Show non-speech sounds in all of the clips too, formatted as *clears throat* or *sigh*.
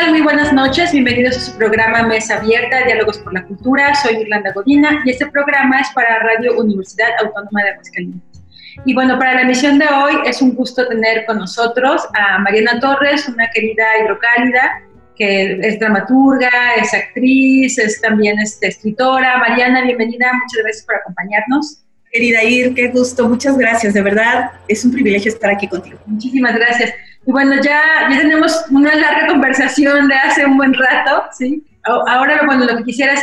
Tal? Muy buenas noches. Bienvenidos a su programa Mesa Abierta, Diálogos por la Cultura. Soy Irlanda Godina y este programa es para Radio Universidad Autónoma de Aguascalientes. Y bueno, para la emisión de hoy es un gusto tener con nosotros a Mariana Torres, una querida hidrocálida que es dramaturga, es actriz, es también este, escritora. Mariana, bienvenida, muchas gracias por acompañarnos. Querida Ir, qué gusto, muchas gracias, de verdad es un privilegio estar aquí contigo. Muchísimas gracias. Y bueno, ya, ya tenemos una larga conversación de hace un buen rato, ¿sí? Ahora, bueno, lo que quisiera es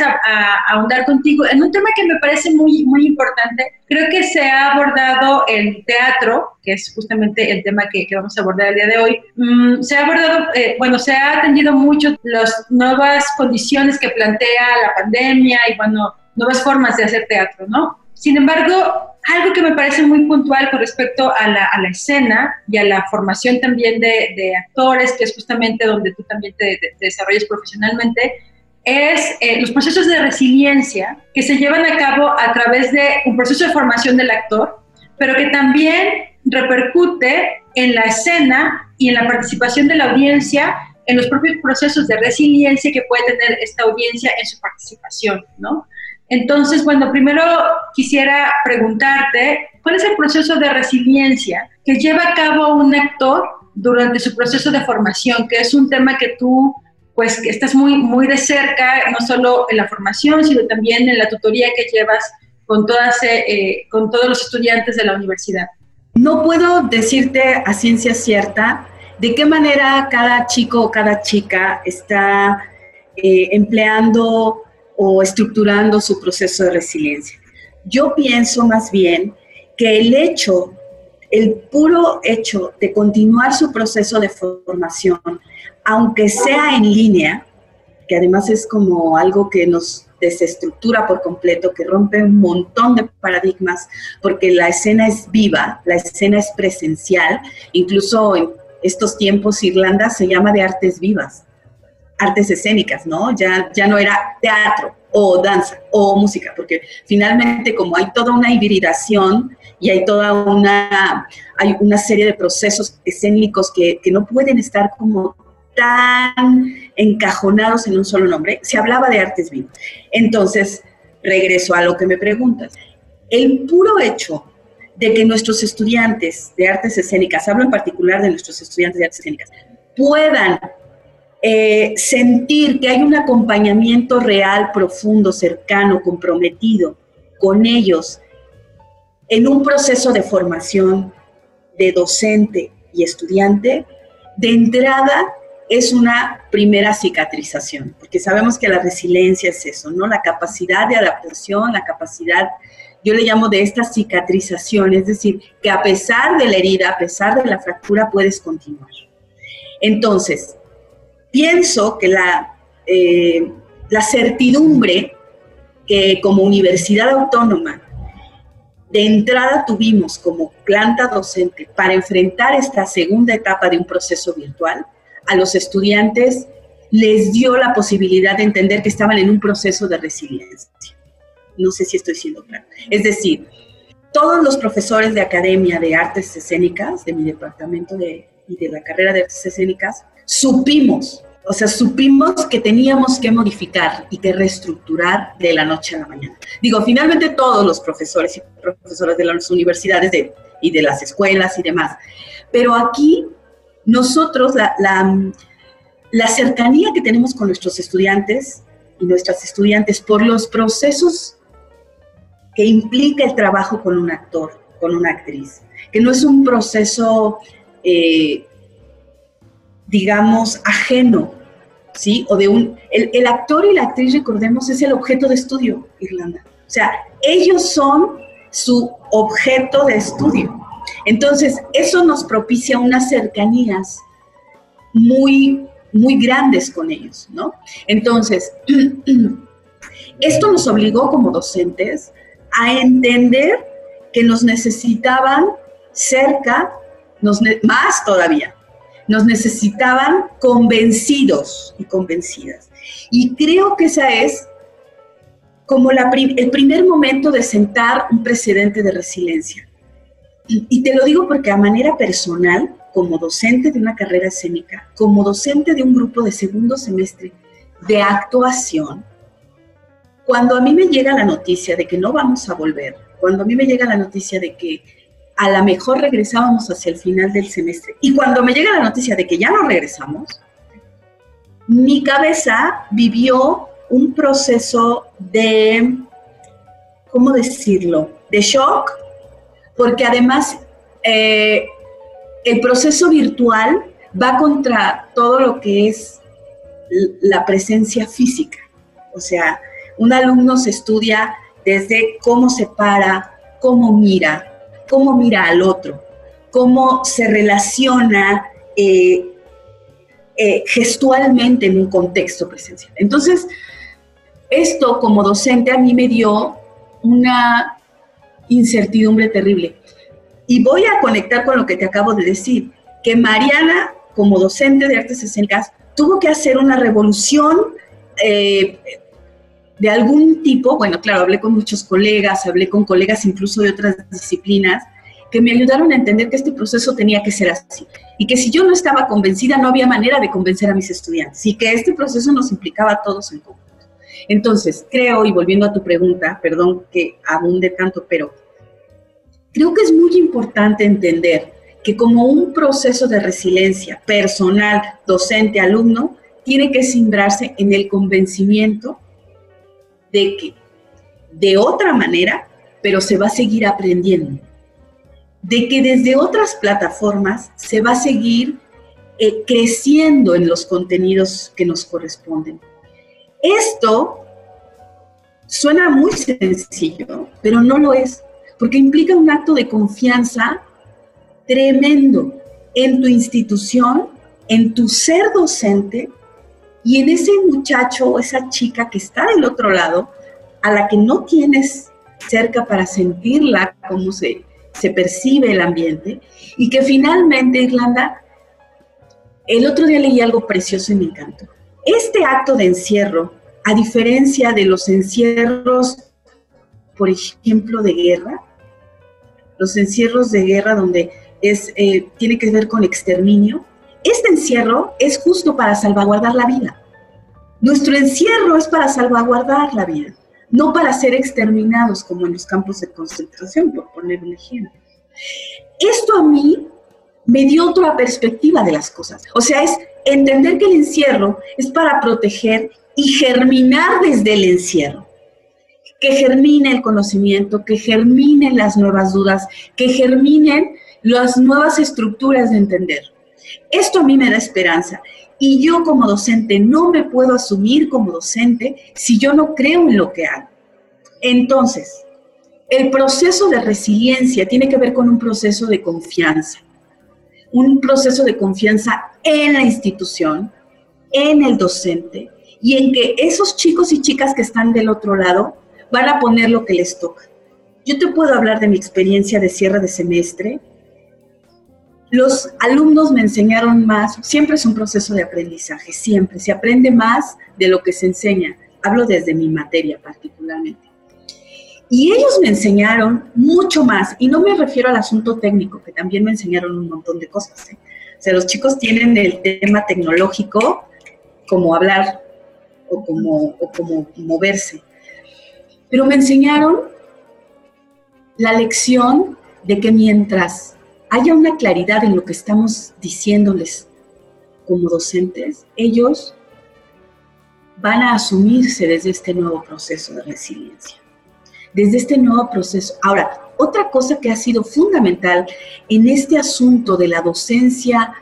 ahondar contigo en un tema que me parece muy, muy importante. Creo que se ha abordado el teatro, que es justamente el tema que, que vamos a abordar el día de hoy. Mm, se ha abordado, eh, bueno, se ha atendido mucho las nuevas condiciones que plantea la pandemia y, bueno, nuevas formas de hacer teatro, ¿no? Sin embargo, algo que me parece muy puntual con respecto a la, escena y a la formación también de, actores, que es justamente donde tú también te, te desarrollas profesionalmente, es eh, los procesos de resiliencia que se llevan a cabo a través de un proceso de formación del actor, pero que también repercute en la escena y en la participación de la audiencia en los propios procesos de resiliencia que puede tener esta audiencia en su participación, ¿no? Entonces, bueno, primero quisiera preguntarte, ¿cuál es el proceso de resiliencia que lleva a cabo un actor durante su proceso de formación? Que es un tema que tú, pues, que estás muy, muy de cerca, no solo en la formación, sino también en la tutoría que llevas con, todas, eh, eh, con todos los estudiantes de la universidad. No puedo decirte a ciencia cierta de qué manera cada chico o cada chica está eh, empleando o estructurando su proceso de resiliencia. Yo pienso más bien que el hecho, el puro hecho de continuar su proceso de formación, aunque sea en línea, que además es como algo que nos desestructura por completo, que rompe un montón de paradigmas, porque la escena es viva, la escena es presencial, incluso en estos tiempos Irlanda se llama de artes vivas, artes escénicas, ¿no? Ya, ya no era teatro o danza o música, porque finalmente como hay toda una hibridación y hay toda una, hay una serie de procesos escénicos que, que no pueden estar como tan encajonados en un solo nombre, se hablaba de artes vivas. Entonces, regreso a lo que me preguntas. El puro hecho de que nuestros estudiantes de artes escénicas, hablo en particular de nuestros estudiantes de artes escénicas, puedan eh, sentir que hay un acompañamiento real, profundo, cercano, comprometido con ellos en un proceso de formación de docente y estudiante, de entrada es una primera cicatrización, porque sabemos que la resiliencia es eso, ¿no? La capacidad de adaptación, la capacidad, yo le llamo de esta cicatrización, es decir, que a pesar de la herida, a pesar de la fractura, puedes continuar. Entonces, pienso que la, eh, la certidumbre que como universidad autónoma de entrada tuvimos como planta docente para enfrentar esta segunda etapa de un proceso virtual, a los estudiantes les dio la posibilidad de entender que estaban en un proceso de resiliencia. No sé si estoy siendo claro. Es decir, todos los profesores de academia de artes escénicas, de mi departamento de, y de la carrera de artes escénicas, supimos, o sea, supimos que teníamos que modificar y que reestructurar de la noche a la mañana. Digo, finalmente todos los profesores y profesoras de las universidades de, y de las escuelas y demás. Pero aquí nosotros, la, la, la, cercanía que tenemos con nuestros estudiantes y nuestras estudiantes por los procesos que implica el trabajo con un actor, con una actriz, que no es un proceso, eh, digamos, ajeno, ¿sí? O de un... El, el, actor y la actriz, recordemos, es el objeto de estudio, Irlanda. O sea, ellos son su objeto de estudio. Entonces, eso nos propicia unas cercanías muy, muy grandes con ellos, ¿no? Entonces, *clears throat* Esto nos obligó como docentes a entender que nos necesitaban cerca, nos más todavía, nos necesitaban convencidos y convencidas. Y creo que esa es como el primer momento de sentar un precedente de resiliencia. Y, te lo digo porque a manera personal, como docente de una carrera escénica, como docente de un grupo de segundo semestre de actuación, cuando a mí me llega la noticia de que no vamos a volver, cuando a mí me llega la noticia de que a lo mejor regresábamos hacia el final del semestre, y cuando me llega la noticia de que ya no regresamos, mi cabeza vivió un proceso de, ¿cómo decirlo?, de shock, porque además eh, el proceso virtual va contra todo lo que es la presencia física. O sea, un alumno se estudia desde cómo se para, cómo mira, cómo mira al otro, cómo se relaciona eh, eh, gestualmente en un contexto presencial. Entonces, esto como docente a mí me dio una incertidumbre terrible. Y voy a conectar con lo que te acabo de decir, que Mariana, como docente de artes escénicas, tuvo que hacer una revolución eh, de algún tipo, bueno, claro, hablé con muchos colegas, hablé con colegas incluso de otras disciplinas, que me ayudaron a entender que este proceso tenía que ser así y que si yo no estaba convencida no había manera de convencer a mis estudiantes y que este proceso nos implicaba a todos en conjunto. Entonces, creo, y volviendo a tu pregunta, perdón que abunde tanto, pero creo que es muy importante entender que como un proceso de resiliencia personal, docente, alumno, tiene que simbrarse en el convencimiento de que de otra manera, pero se va a seguir aprendiendo, de que desde otras plataformas se va a seguir eh, creciendo en los contenidos que nos corresponden. Esto suena muy sencillo, pero no lo es, porque implica un acto de confianza tremendo en tu institución, en tu ser docente y en ese muchacho o esa chica que está del otro lado, a la que no tienes cerca para sentirla, cómo se, se percibe el ambiente, y que finalmente, Irlanda, el otro día leí algo precioso y me encantó. Este acto de encierro, a diferencia de los encierros, por ejemplo, de guerra, los encierros de guerra donde es, eh, tiene que ver con exterminio, este encierro es justo para salvaguardar la vida. Nuestro encierro es para salvaguardar la vida, no para ser exterminados como en los campos de concentración, por poner un ejemplo. Esto a mí me dio otra perspectiva de las cosas. O sea, es entender que el encierro es para proteger y germinar desde el encierro. Que germine el conocimiento, que germinen las nuevas dudas, que germinen las nuevas estructuras de entender. Esto a mí me da esperanza. Y yo como docente no me puedo asumir como docente si yo no creo en lo que hago. Entonces, el proceso de resiliencia tiene que ver con un proceso de confianza. Un proceso de confianza en la institución, en el docente y en que esos chicos y chicas que están del otro lado van a poner lo que les toca. Yo te puedo hablar de mi experiencia de cierre de semestre, los alumnos me enseñaron más, siempre es un proceso de aprendizaje, siempre, se aprende más de lo que se enseña, hablo desde mi materia particularmente. Y ellos me enseñaron mucho más, y no me refiero al asunto técnico, que también me enseñaron un montón de cosas. ¿eh? O sea, los chicos tienen el tema tecnológico, como hablar o como, o como moverse, pero me enseñaron la lección de que mientras haya una claridad en lo que estamos diciéndoles como docentes, ellos van a asumirse desde este nuevo proceso de resiliencia, desde este nuevo proceso. Ahora, otra cosa que ha sido fundamental en este asunto de la docencia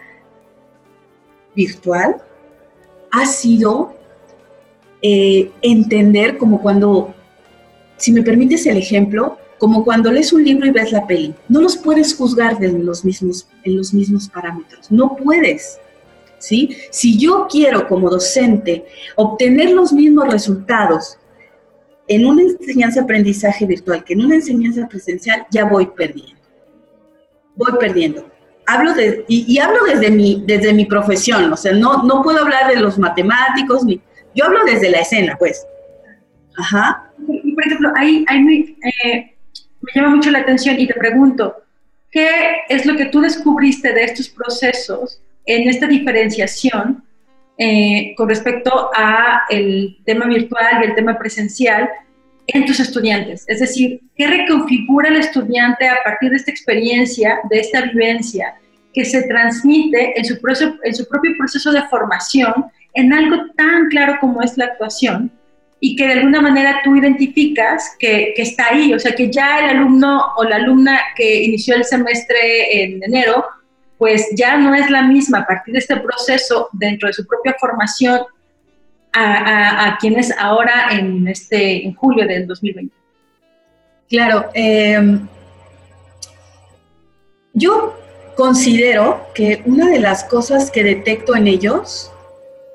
virtual ha sido eh, entender como cuando, si me permites el ejemplo, como cuando lees un libro y ves la peli. No los puedes juzgar en los mismos, en los mismos parámetros. No puedes. Si yo quiero como docente obtener los mismos resultados en una enseñanza-aprendizaje virtual que en una enseñanza presencial ya voy perdiendo. Voy perdiendo. Hablo de, y, hablo desde mi, desde mi profesión, o sea, no, no puedo hablar de los matemáticos, ni, yo hablo desde la escena, pues. Ajá. Y por ejemplo, ahí, ahí eh, me llama mucho la atención y te pregunto, ¿qué es lo que tú descubriste de estos procesos en esta diferenciación eh, con respecto a el tema virtual y el tema presencial en tus estudiantes. Es decir, ¿qué reconfigura el estudiante a partir de esta experiencia, de esta vivencia que se transmite en su, proceso, en su propio proceso de formación en algo tan claro como es la actuación? Y que de alguna manera tú identificas que, que, está ahí, o sea, que ya el alumno o la alumna que inició el semestre en enero pues ya no es la misma a partir de este proceso dentro de su propia formación a, quienes ahora en, este, en julio del 2020. Claro, em, yo considero que una de las cosas que detecto en ellos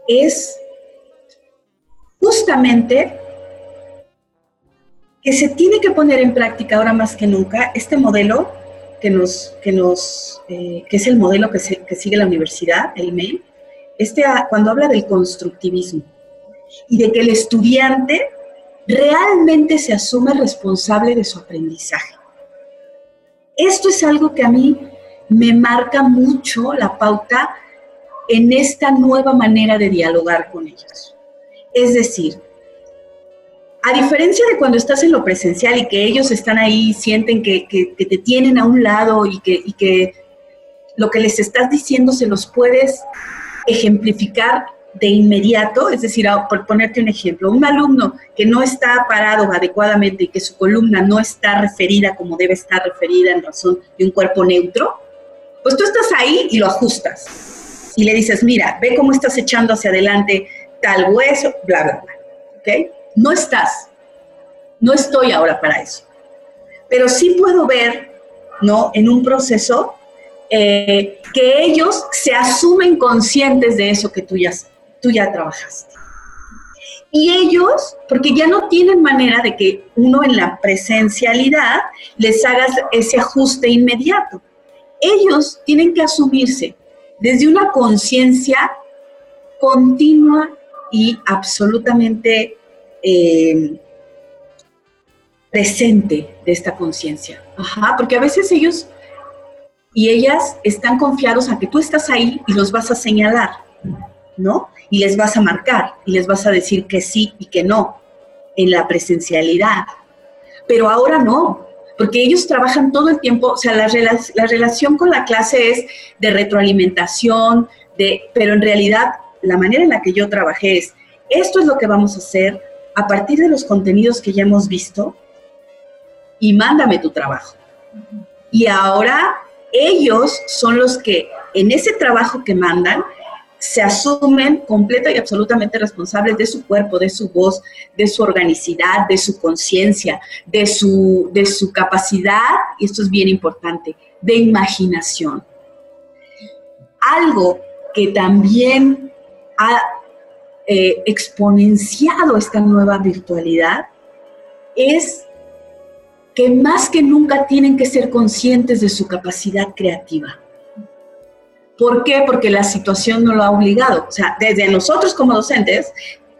es justamente que se tiene que poner en práctica ahora más que nunca este modelo que, nos, que, nos, eh, que es el modelo que, que, sigue la universidad, el MEM, este, ah, cuando habla del constructivismo y de que el estudiante realmente se asume responsable de su aprendizaje. Esto es algo que a mí me marca mucho la pauta en esta nueva manera de dialogar con ellos. Es decir, a diferencia de cuando estás en lo presencial y que ellos están ahí, sienten que, te tienen a un lado y que, lo que les estás diciendo se los puedes ejemplificar de inmediato, es decir, por ponerte un ejemplo, un alumno que no está parado adecuadamente y que su columna no está referida como debe estar referida en razón de un cuerpo neutro, pues tú estás ahí y lo ajustas. Y le dices, mira, ve cómo estás echando hacia adelante tal hueso, bla, bla, bla. ¿Ok? No estás. No estoy ahora para eso. Pero sí puedo ver, ¿no? En un proceso eh, que ellos se asumen conscientes de eso que tú ya, tú ya trabajaste. Y ellos, porque ya no tienen manera de que uno en la presencialidad les haga ese ajuste inmediato. Ellos tienen que asumirse desde una conciencia continua y absolutamente eh, presente de esta conciencia. Ajá, porque a veces ellos y ellas están confiados a que tú estás ahí y los vas a señalar, ¿no? Y les vas a marcar y les vas a decir que sí y que no en la presencialidad. Pero ahora no, porque ellos trabajan todo el tiempo, o sea, la, la relación con la clase es de retroalimentación, de, pero en realidad la manera en la que yo trabajé es, esto es lo que vamos a hacer, a partir de los contenidos que ya hemos visto y mándame tu trabajo. Y ahora ellos son los que en ese trabajo que mandan se asumen completa y absolutamente responsables de su cuerpo, de su voz, de su organicidad, de su conciencia, de su, de su capacidad, y esto es bien importante, de imaginación. Algo que también ha eh, exponenciado esta nueva virtualidad es que más que nunca tienen que ser conscientes de su capacidad creativa. ¿Por qué? Porque la situación no lo ha obligado. O sea, desde nosotros como docentes,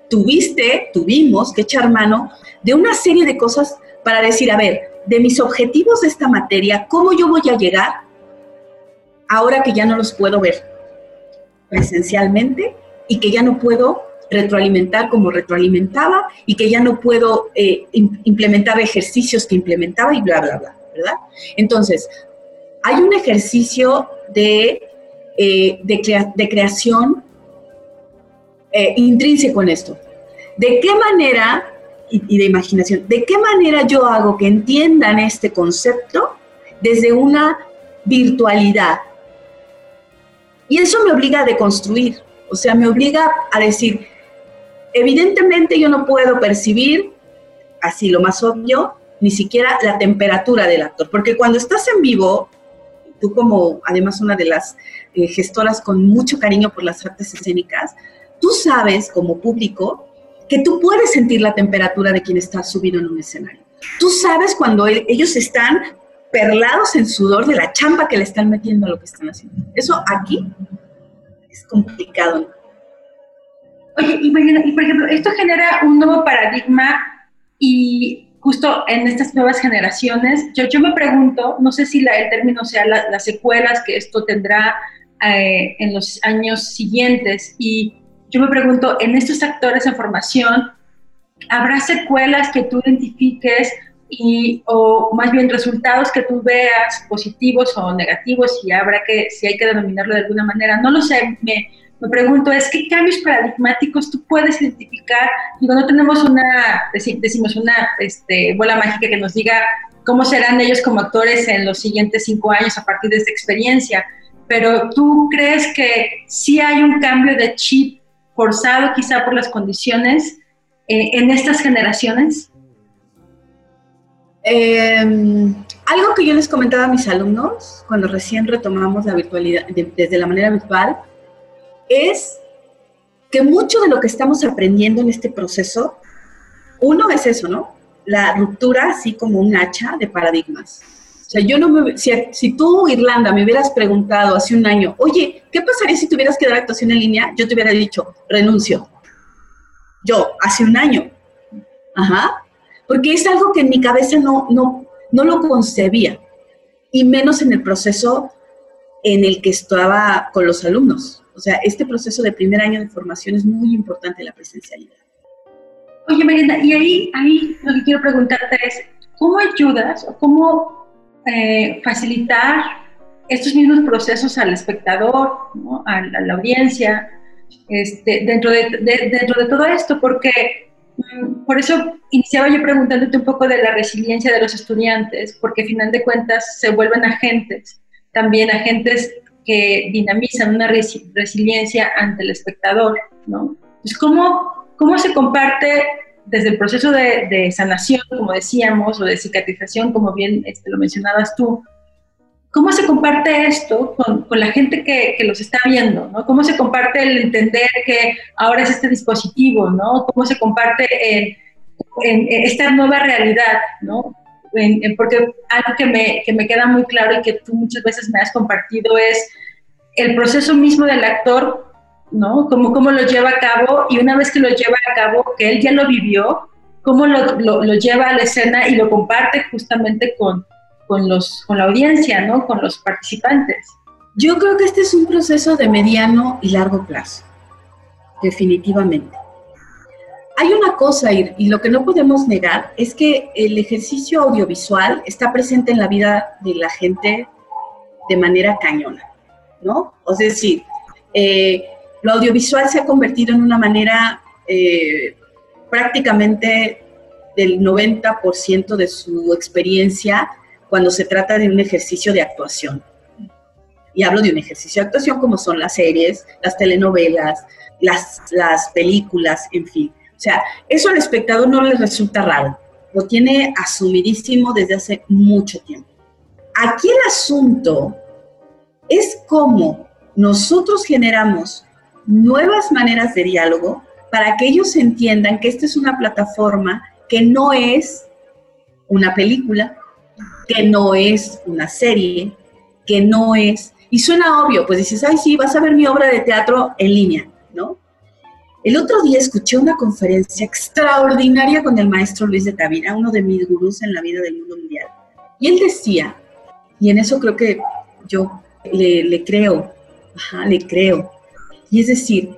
tuviste, tuvimos que echar mano de una serie de cosas para decir, a ver, de mis objetivos de esta materia, ¿cómo yo voy a llegar ahora que ya no los puedo ver presencialmente y que ya no puedo retroalimentar como retroalimentaba y que ya no puedo eh, implementar ejercicios que implementaba y bla, bla, bla, ¿verdad? Entonces, hay un ejercicio de, eh, de, creación eh, intrínseco en esto. ¿De qué manera, y de imaginación, de qué manera yo hago que entiendan este concepto desde una virtualidad? Y eso me obliga a deconstruir, o sea, me obliga a decir, Evidentemente yo no puedo percibir, así lo más obvio, ni siquiera la temperatura del actor, porque cuando estás en vivo, tú como además una de las eh, gestoras con mucho cariño por las artes escénicas, tú sabes como público que tú puedes sentir la temperatura de quien está subido en un escenario. Tú sabes cuando e, ellos están perlados en sudor de la champa que le están metiendo a lo que están haciendo. Eso aquí complicado. Oye, y, por ejemplo, esto genera un nuevo paradigma y justo en estas nuevas generaciones, yo, yo me pregunto, no sé si la, el término sea las secuelas que esto tendrá eh, en los años siguientes, y yo me pregunto, en estos actores en formación, ¿habrá secuelas que tú identifiques y, o más bien resultados que tú veas positivos o negativos y habrá que, si hay que denominarlo de alguna manera? No lo sé, me, me pregunto es qué cambios paradigmáticos tú puedes identificar. Digo, no tenemos una, decimos, una este, bola mágica que nos diga cómo serán ellos como actores en los siguientes cinco años a partir de esta experiencia, pero tú crees que sí hay un cambio de chip forzado quizá por las condiciones eh, en estas generaciones? Em, algo que yo les comentaba a mis alumnos cuando recién retomamos la virtualidad desde la manera virtual es que mucho de lo que estamos aprendiendo en este proceso, uno es eso, ¿no? La ruptura así como un hacha de paradigmas. O sea, yo no me... Si, si tú, Irlanda, me hubieras preguntado hace un año, oye, ¿qué pasaría si tuvieras que dar actuación en línea? Yo te hubiera dicho, renuncio. Yo, hace un año. Ajá. Porque es algo que en mi cabeza no, no, no lo concebía. Y menos en el proceso en el que estaba con los alumnos. O sea, este proceso de primer año de formación es muy importante la presencialidad. Oye, Marina, y ahí, ahí lo que quiero preguntarte es, ¿cómo ayudas o cómo eh, facilitar estos mismos procesos al espectador, a, la audiencia, este, dentro, de, dentro de todo esto? Porque mm, por eso iniciaba yo preguntándote un poco de la resiliencia de los estudiantes, porque al final de cuentas se vuelven agentes, también agentes que dinamizan una resiliencia ante el espectador, ¿no? Pues, ¿cómo, ¿cómo se comparte desde el proceso de, sanación, como decíamos, o de cicatrización, como bien este, lo mencionabas tú, ¿cómo se comparte esto con, con la gente que, que, los está viendo? ¿no? ¿Cómo se comparte el entender que ahora es este dispositivo? ¿no? ¿Cómo se comparte en, en esta nueva realidad? ¿no? porque algo que me, que me queda muy claro y que tú muchas veces me has compartido es el proceso mismo del actor, ¿no? Cómo, cómo lo lleva a cabo y una vez que lo lleva a cabo, que él ya lo vivió, cómo lo, lo, lleva a la escena y lo comparte justamente con, con, los, con la audiencia, ¿no? Con los participantes. Yo creo que este es un proceso de mediano y largo plazo, definitivamente. Hay una cosa, y lo que no podemos negar, es que el ejercicio audiovisual está presente en la vida de la gente de manera cañona, ¿no? Sea, decir, eh, lo audiovisual se ha convertido en una manera eh, prácticamente del 90% de su experiencia cuando se trata de un ejercicio de actuación. Y hablo de un ejercicio de actuación como son las series, las telenovelas, las, las películas, en fin. O sea, eso al espectador no le resulta raro, lo tiene asumidísimo desde hace mucho tiempo. Aquí el asunto es cómo nosotros generamos nuevas maneras de diálogo para que ellos entiendan que esta es una plataforma que no es una película, que no es una serie, que no es... Y suena obvio, pues dices, ay, sí, vas a ver mi obra de teatro en línea, ¿no? El otro día escuché una conferencia extraordinaria con el maestro Luis de Tavira, uno de mis gurús en la vida del mundo mundial. Y él decía, y en eso creo que yo le, creo, ajá, le creo. Y es decir,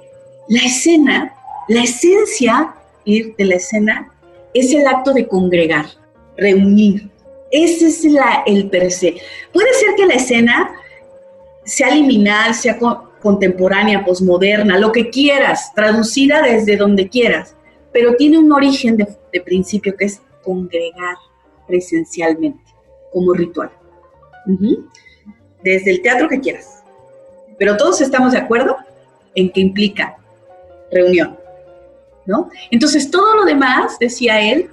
la escena, la esencia de la escena es el acto de congregar, reunir. Ese es el per se. Puede ser que la escena sea liminal, sea contemporánea, posmoderna, lo que quieras, traducida desde donde quieras, pero tiene un origen de, principio que es congregar presencialmente, como ritual. Desde el teatro que quieras. Pero todos estamos de acuerdo en que implica reunión, ¿no? Entonces, todo lo demás, decía él,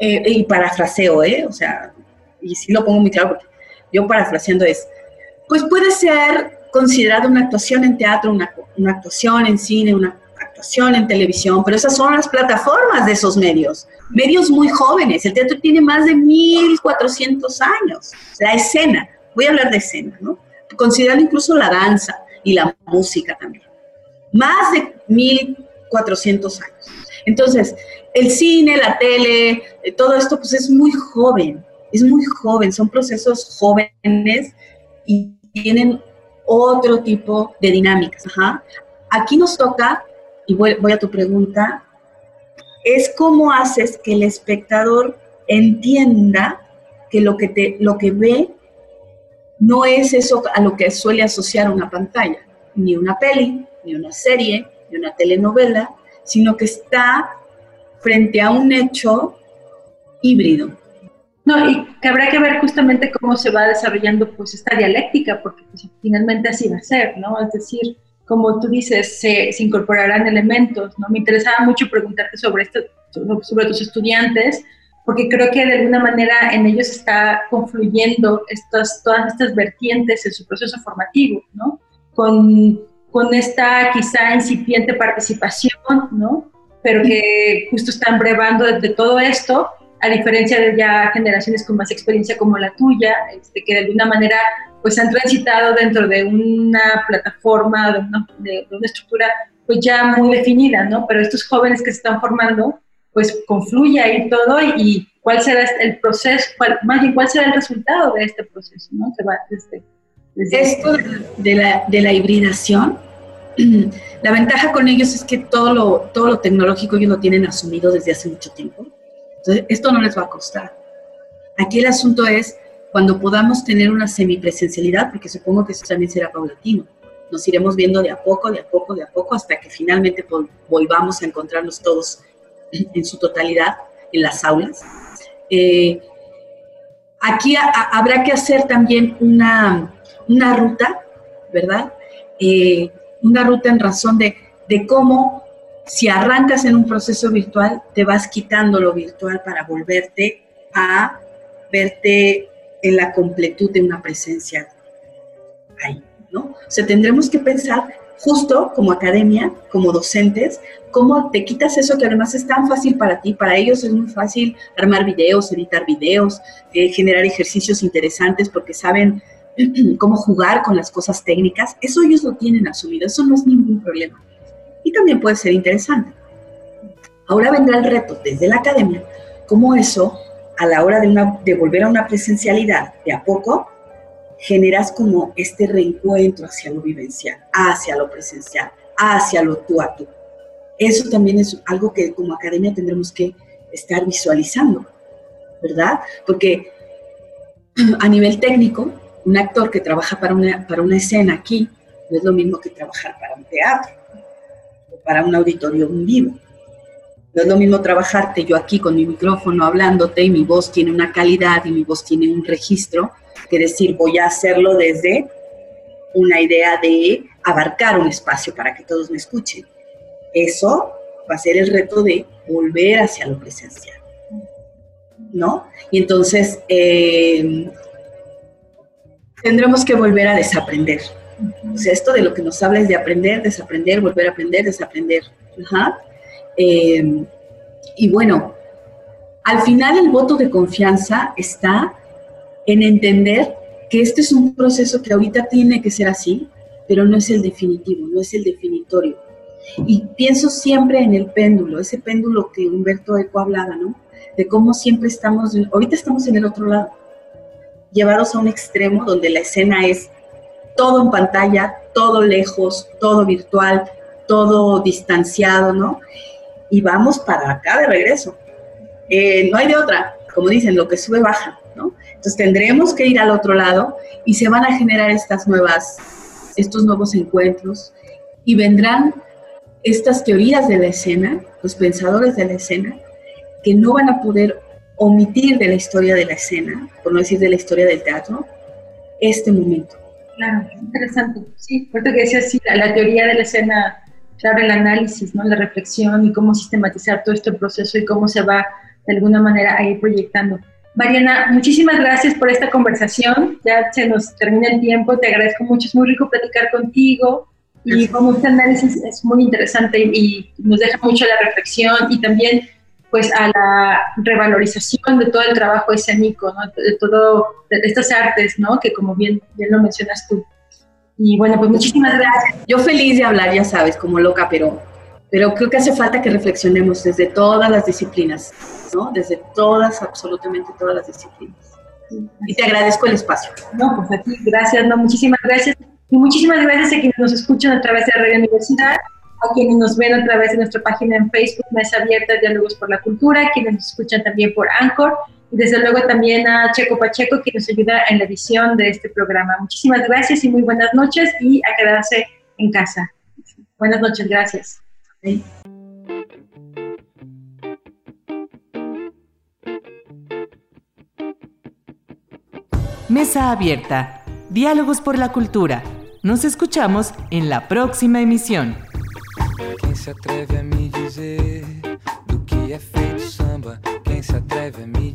eh, y parafraseo, ¿eh? O sea, y sí lo pongo muy claro, porque yo parafraseando es, pues puede ser considerado una actuación en teatro, una, actuación en cine, una actuación en televisión, pero esas son las plataformas de esos medios. Medios muy jóvenes. El teatro tiene más de 1400 años. La escena, voy a hablar de escena, ¿no? Considerando incluso la danza y la música también. Más de 1400 años. Entonces, el cine, la tele, eh, todo esto pues es muy joven, es muy joven, son procesos jóvenes y tienen otro tipo de dinámicas. Aquí nos toca, y voy, a tu pregunta, es cómo haces que el espectador entienda que lo que, te, lo que ve no es eso a lo que suele asociar una pantalla, ni una peli, ni una serie, ni una telenovela, sino que está frente a un hecho híbrido. No, y que habrá que ver justamente cómo se va desarrollando pues esta dialéctica, porque pues, finalmente así va a ser, ¿no? Es decir, como tú dices, se, incorporarán elementos, ¿no? Me interesaba mucho preguntarte sobre esto, sobre tus estudiantes, porque creo que de alguna manera en ellos está confluyendo estas, todas estas vertientes en su proceso formativo, ¿no? Con, con esta quizá incipiente participación, ¿no? Pero que justo están brevando de todo esto a diferencia de ya generaciones con más experiencia como la tuya, este, que de alguna manera pues han transitado dentro de una plataforma, de una, de, una, estructura pues ya muy definida, ¿no? Pero estos jóvenes que se están formando, pues confluye ahí todo y, cuál será el proceso, más bien cuál será el resultado de este proceso, ¿no? Que va desde, Esto de la, de la hibridación, *clears throat* la ventaja con ellos es que todo lo, todo lo tecnológico ellos lo tienen asumido desde hace mucho tiempo. Entonces, esto no les va a costar. Aquí el asunto es cuando podamos tener una semipresencialidad, porque supongo que eso también será paulatino. Nos iremos viendo de a poco, de a poco, de a poco, hasta que finalmente volvamos a encontrarnos todos *clears throat* en su totalidad en las aulas. Eh, aquí habrá que hacer también una, una ruta, ¿verdad? Eh, una ruta en razón de, de cómo si arrancas en un proceso virtual, te vas quitando lo virtual para volverte a verte en la completud de una presencia ahí, ¿no? O sea, tendremos que pensar justo como academia, como docentes, cómo te quitas eso que además es tan fácil para ti, para ellos es muy fácil armar videos, editar videos, eh, generar ejercicios interesantes porque saben *clears throat* cómo jugar con las cosas técnicas, eso ellos lo tienen asumido, eso no es ningún problema y también puede ser interesante. Ahora vendrá el reto desde la academia, cómo eso, a la hora de, volver a una presencialidad, de a poco, generas como este reencuentro hacia lo vivencial, hacia lo presencial, hacia lo tú a tú. Eso también es algo que como academia tendremos que estar visualizando, ¿verdad? Porque *clears throat* a nivel técnico, un actor que trabaja para una, para una escena aquí no es lo mismo que trabajar para un teatro para un auditorio vivo. No es lo mismo trabajarte yo aquí con mi micrófono hablándote y mi voz tiene una calidad y mi voz tiene un registro, que decir voy a hacerlo desde una idea de abarcar un espacio para que todos me escuchen. Eso va a ser el reto de volver hacia lo presencial. ¿No? Y entonces eh, tendremos que volver a desaprender esto de lo que nos habla es de aprender, desaprender, volver a aprender, desaprender. Em, y bueno, al final el voto de confianza está en entender que este es un proceso que ahorita tiene que ser así, pero no es el definitivo, no es el definitorio. Y pienso siempre en el péndulo, ese péndulo que Humberto Eco hablaba, ¿no? De cómo siempre estamos, ahorita estamos en el otro lado, llevados a un extremo donde la escena es todo en pantalla, todo lejos, todo virtual, todo distanciado, ¿no? Y vamos para acá de regreso. Eh, no hay de otra, como dicen, lo que sube baja, ¿no? Entonces tendremos que ir al otro lado y se van a generar estas nuevas, estos nuevos encuentros y vendrán estas teorías de la escena, los pensadores de la escena, que no van a poder omitir de la historia de la escena, por no decir de la historia del teatro, este momento. Claro, interesante. Sí, porque que decías, sí, la, teoría de la escena, claro, el análisis, ¿no? la reflexión y cómo sistematizar todo este proceso y cómo se va de alguna manera a ir proyectando. Mariana, muchísimas gracias por esta conversación. Ya se nos termina el tiempo. Te agradezco mucho. Es muy rico platicar contigo. Y como este análisis es muy interesante y, nos deja mucho la reflexión y también pues a la revalorización de todo el trabajo escénico, ¿no? de todo, de estas artes, ¿no? que como bien, bien lo mencionas tú. Y bueno, pues muchísimas gracias. Yo feliz de hablar, ya sabes, como loca, pero, pero creo que hace falta que reflexionemos desde todas las disciplinas, ¿no? Desde todas, absolutamente todas las disciplinas. Y te agradezco el espacio. No, pues a ti, gracias, no, muchísimas gracias. Y muchísimas gracias a quienes nos escuchan a través de Radio Universidad, a quienes nos ven a través de nuestra página en Facebook, Mesa Abierta Diálogos por la Cultura, quienes nos escuchan también por Anchor, y desde luego también a Checo Pacheco, que nos ayuda en la edición de este programa. Muchísimas gracias y muy buenas noches y a quedarse en casa. Buenas noches, gracias. Mesa Abierta. Diálogos por la Cultura. Nos escuchamos en la próxima emisión. Quem se atreve a me dizer do que é feito samba? Quem se atreve a me